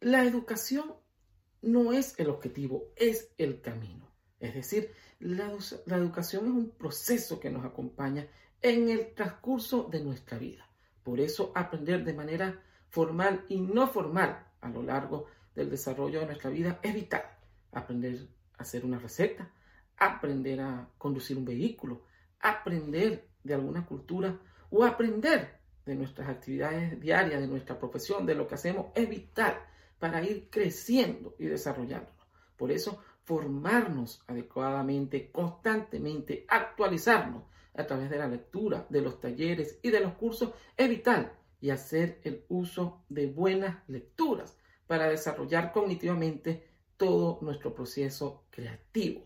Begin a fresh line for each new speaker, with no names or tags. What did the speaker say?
La educación no es el objetivo, es el camino. Es decir, la, educación es un proceso que nos acompaña en el transcurso de nuestra vida. Por eso aprender de manera formal y no formal a lo largo del desarrollo de nuestra vida es vital. Aprender a hacer una receta, aprender a conducir un vehículo, aprender de alguna cultura o aprender de nuestras actividades diarias, de nuestra profesión, de lo que hacemos, es vital para ir creciendo y desarrollándonos. Por eso, formarnos adecuadamente, constantemente, actualizarnos a través de la lectura, de los talleres y de los cursos es vital y hacer el uso de buenas lecturas para desarrollar cognitivamente todo nuestro proceso creativo.